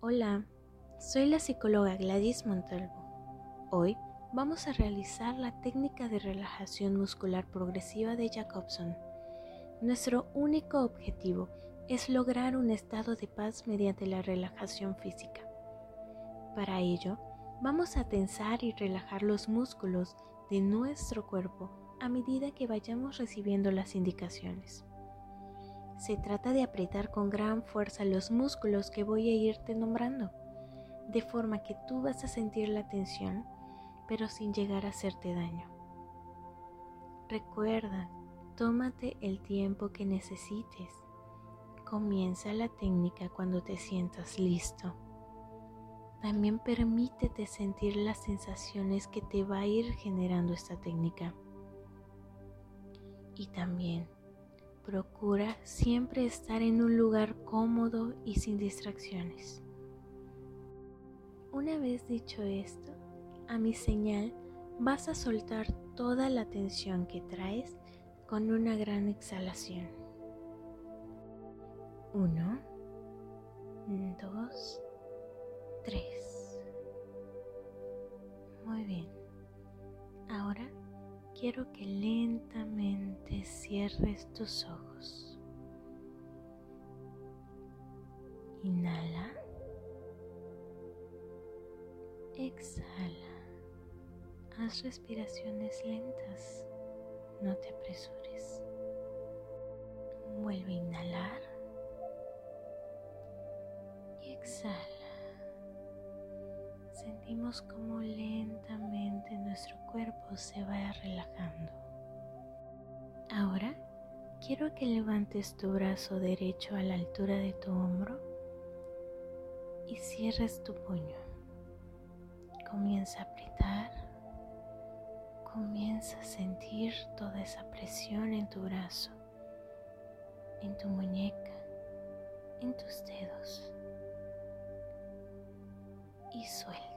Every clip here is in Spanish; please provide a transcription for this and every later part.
Hola, soy la psicóloga Gladys Montalvo. Hoy vamos a realizar la técnica de relajación muscular progresiva de Jacobson. Nuestro único objetivo es lograr un estado de paz mediante la relajación física. Para ello, vamos a tensar y relajar los músculos de nuestro cuerpo a medida que vayamos recibiendo las indicaciones. Se trata de apretar con gran fuerza los músculos que voy a irte nombrando, de forma que tú vas a sentir la tensión, pero sin llegar a hacerte daño. Recuerda, tómate el tiempo que necesites. Comienza la técnica cuando te sientas listo. También permítete sentir las sensaciones que te va a ir generando esta técnica. Y también Procura siempre estar en un lugar cómodo y sin distracciones. Una vez dicho esto, a mi señal vas a soltar toda la tensión que traes con una gran exhalación. 1, 2, 3. Quiero que lentamente cierres tus ojos. Inhala. Exhala. Haz respiraciones lentas. No te apresures. Vuelve a inhalar. Y exhala sentimos como lentamente nuestro cuerpo se va relajando. Ahora quiero que levantes tu brazo derecho a la altura de tu hombro y cierres tu puño. Comienza a apretar, comienza a sentir toda esa presión en tu brazo, en tu muñeca, en tus dedos y suelta.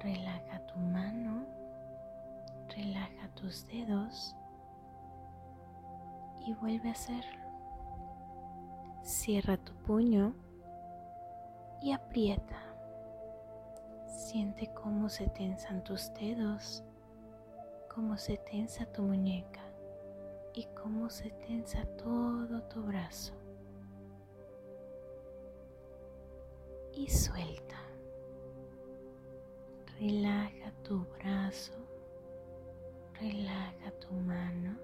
Relaja tu mano, relaja tus dedos y vuelve a hacerlo. Cierra tu puño y aprieta. Siente cómo se tensan tus dedos, cómo se tensa tu muñeca y cómo se tensa todo tu brazo. Y suelta. Relaja tu brazo, relaja tu mano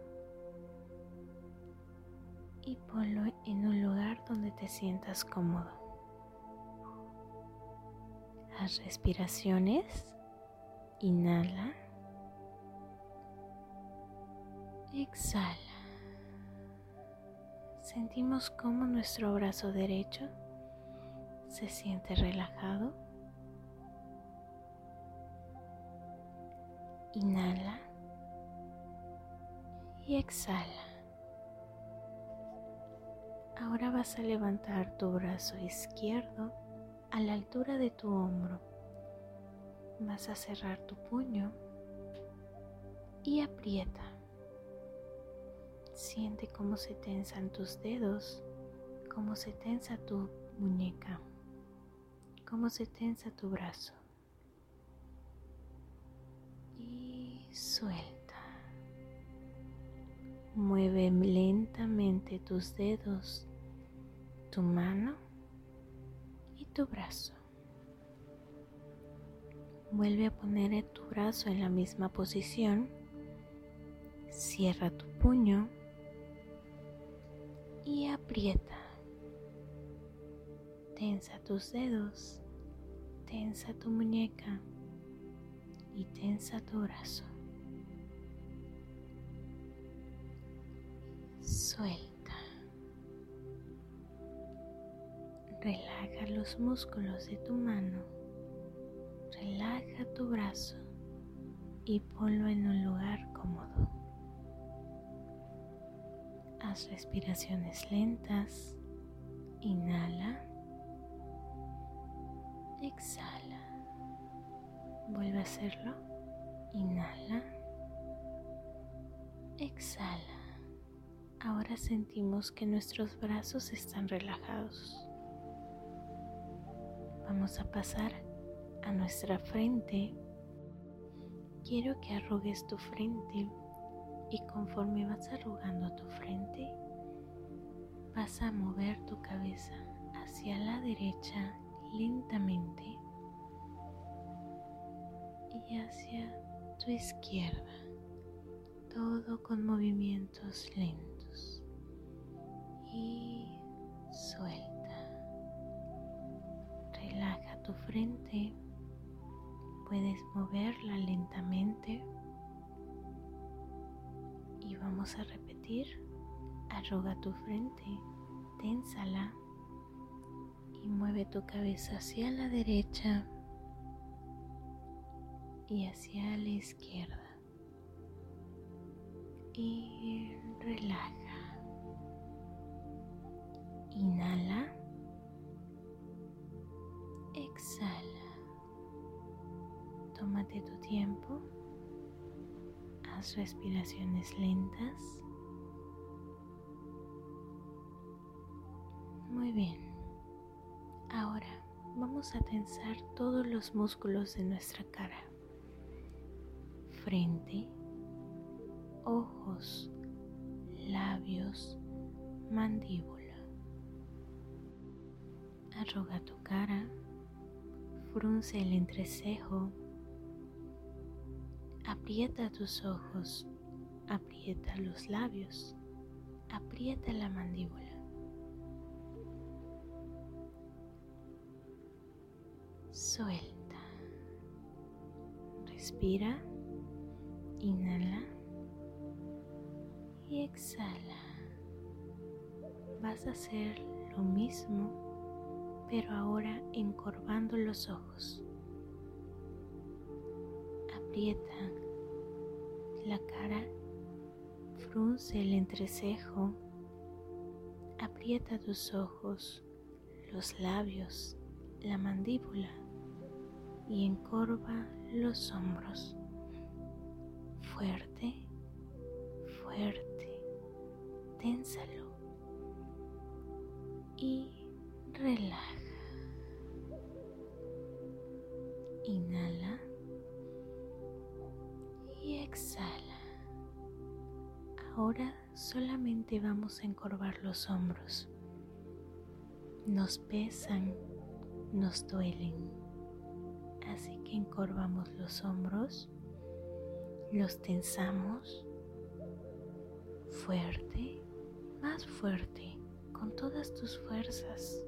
y ponlo en un lugar donde te sientas cómodo. Haz respiraciones. Inhala. Exhala. Sentimos cómo nuestro brazo derecho se siente relajado Inhala y exhala. Ahora vas a levantar tu brazo izquierdo a la altura de tu hombro. Vas a cerrar tu puño y aprieta. Siente cómo se tensan tus dedos, cómo se tensa tu muñeca, cómo se tensa tu brazo. Suelta. Mueve lentamente tus dedos, tu mano y tu brazo. Vuelve a poner tu brazo en la misma posición. Cierra tu puño y aprieta. Tensa tus dedos, tensa tu muñeca y tensa tu brazo. Suelta. Relaja los músculos de tu mano. Relaja tu brazo y ponlo en un lugar cómodo. Haz respiraciones lentas. Inhala. Exhala. Hacerlo. Inhala. Exhala. Ahora sentimos que nuestros brazos están relajados. vamos a pasar a nuestra frente. Quiero que arrugues tu frente y conforme vas arrugando tu frente, vas a mover tu cabeza hacia la derecha lentamente hacia tu izquierda, todo con movimientos lentos. Y suelta. Relaja tu frente, puedes moverla lentamente. Y vamos a repetir, arruga tu frente, ténsala. Y mueve tu cabeza hacia la derecha y hacia la izquierda. Y relaja. Inhala. Exhala. Tómate tu tiempo. Haz respiraciones lentas. Muy bien. Ahora vamos a tensar todos los músculos de nuestra cara frente, ojos, labios, mandíbula. Arruga tu cara, frunce el entrecejo, aprieta tus ojos, aprieta los labios, aprieta la mandíbula. Suelta. Respira. Inhala y exhala. Vas a hacer lo mismo, pero ahora encorvando los ojos. Aprieta la cara, frunce el entrecejo, aprieta tus ojos, los labios, la mandíbula y encorva los hombros fuerte, fuerte, ténsalo y relaja. Inhala y exhala. Ahora solamente vamos a encorvar los hombros. Nos pesan, nos duelen. Así que encorvamos los hombros los tensamos fuerte, más fuerte, con todas tus fuerzas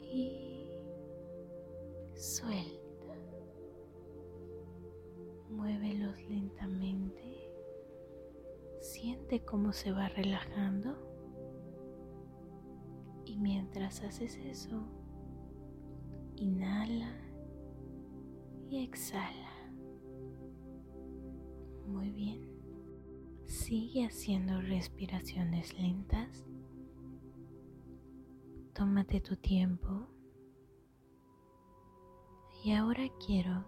y suelta. Muévelos lentamente. Siente cómo se va relajando. Y mientras haces eso, inhala y exhala. Muy bien. Sigue haciendo respiraciones lentas. Tómate tu tiempo. Y ahora quiero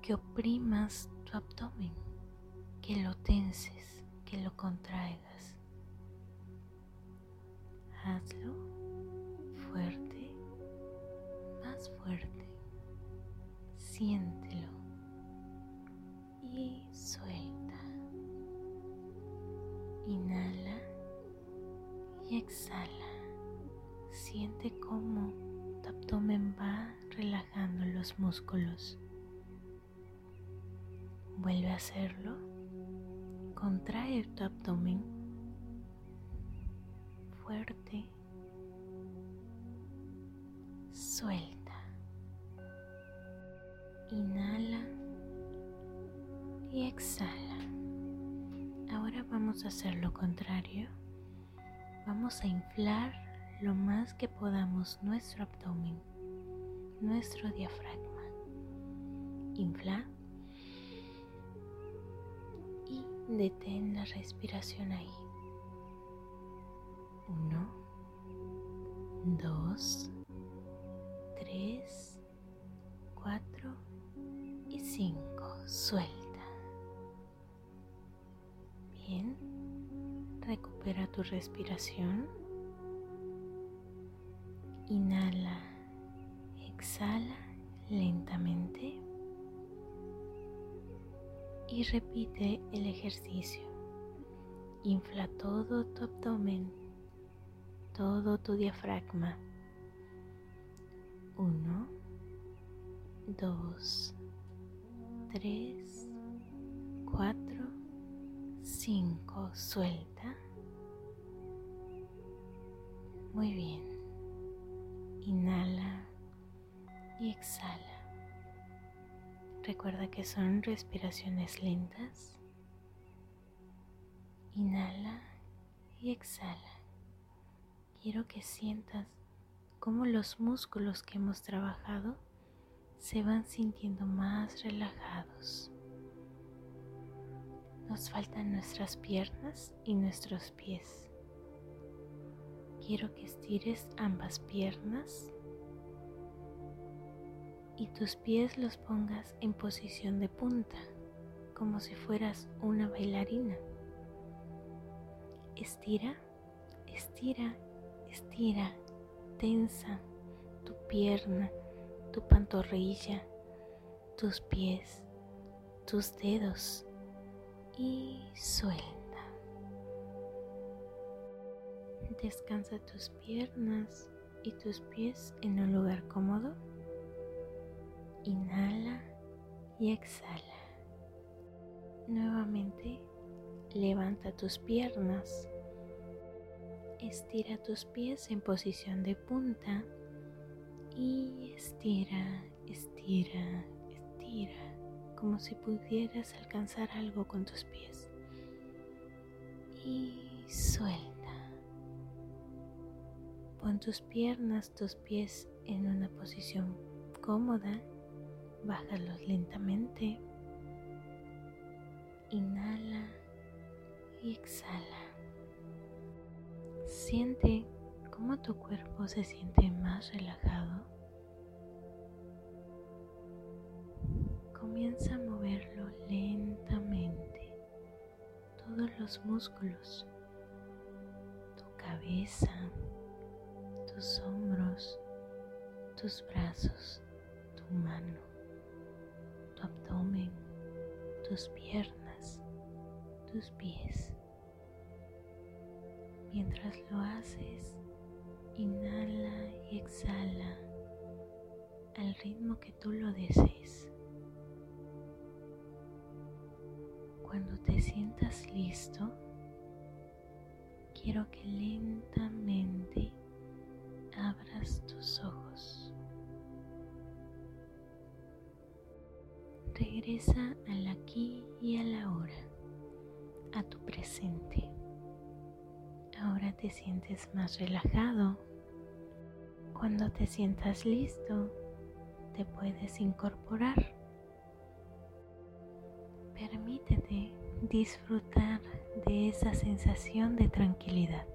que oprimas tu abdomen, que lo tenses, que lo contraigas. Hazlo fuerte, más fuerte. Siéntelo y suelta. Inhala y exhala. Siente cómo tu abdomen va relajando los músculos. Vuelve a hacerlo. Contrae tu abdomen fuerte. Suelta. Inhala y exhala. Ahora vamos a hacer lo contrario. Vamos a inflar lo más que podamos nuestro abdomen, nuestro diafragma. Infla y detén la respiración ahí. Uno, dos, tres, cuatro y cinco. Suelta. Recupera tu respiración. Inhala Exhala lentamente y repite el ejercicio. Infla todo tu abdomen, todo tu diafragma. Uno, dos, tres, cuatro, cinco. Suelta. Muy bien. Inhala y exhala. Recuerda que son respiraciones lentas. Inhala y exhala. Quiero que sientas cómo los músculos que hemos trabajado se van sintiendo más relajados. Nos faltan nuestras piernas y nuestros pies. Quiero que estires ambas piernas y tus pies los pongas en posición de punta, como si fueras una bailarina. Estira, estira, estira, tensa tu pierna, tu pantorrilla, tus pies, tus dedos y suelta. Descansa tus piernas y tus pies en un lugar cómodo. Inhala y exhala. Nuevamente levanta tus piernas. Estira tus pies en posición de punta y estira, estira, estira, como si pudieras alcanzar algo con tus pies. Y suelta. Pon tus piernas, tus pies en una posición cómoda Bájalos lentamente. Inhala y exhala. Siente cómo tu cuerpo se siente más relajado. Comienza a moverlo lentamente. Todos los músculos, tu cabeza, tus hombros, tus brazos, tu mano abdomen, tus piernas, tus pies. Mientras lo haces, inhala y exhala al ritmo que tú lo desees. Te sientas listo, quiero que lentamente abras tus ojos. Regresa al aquí y a la hora, a tu presente. Ahora te sientes más relajado. Cuando te sientas listo, te puedes incorporar. Permítete disfrutar de esa sensación de tranquilidad.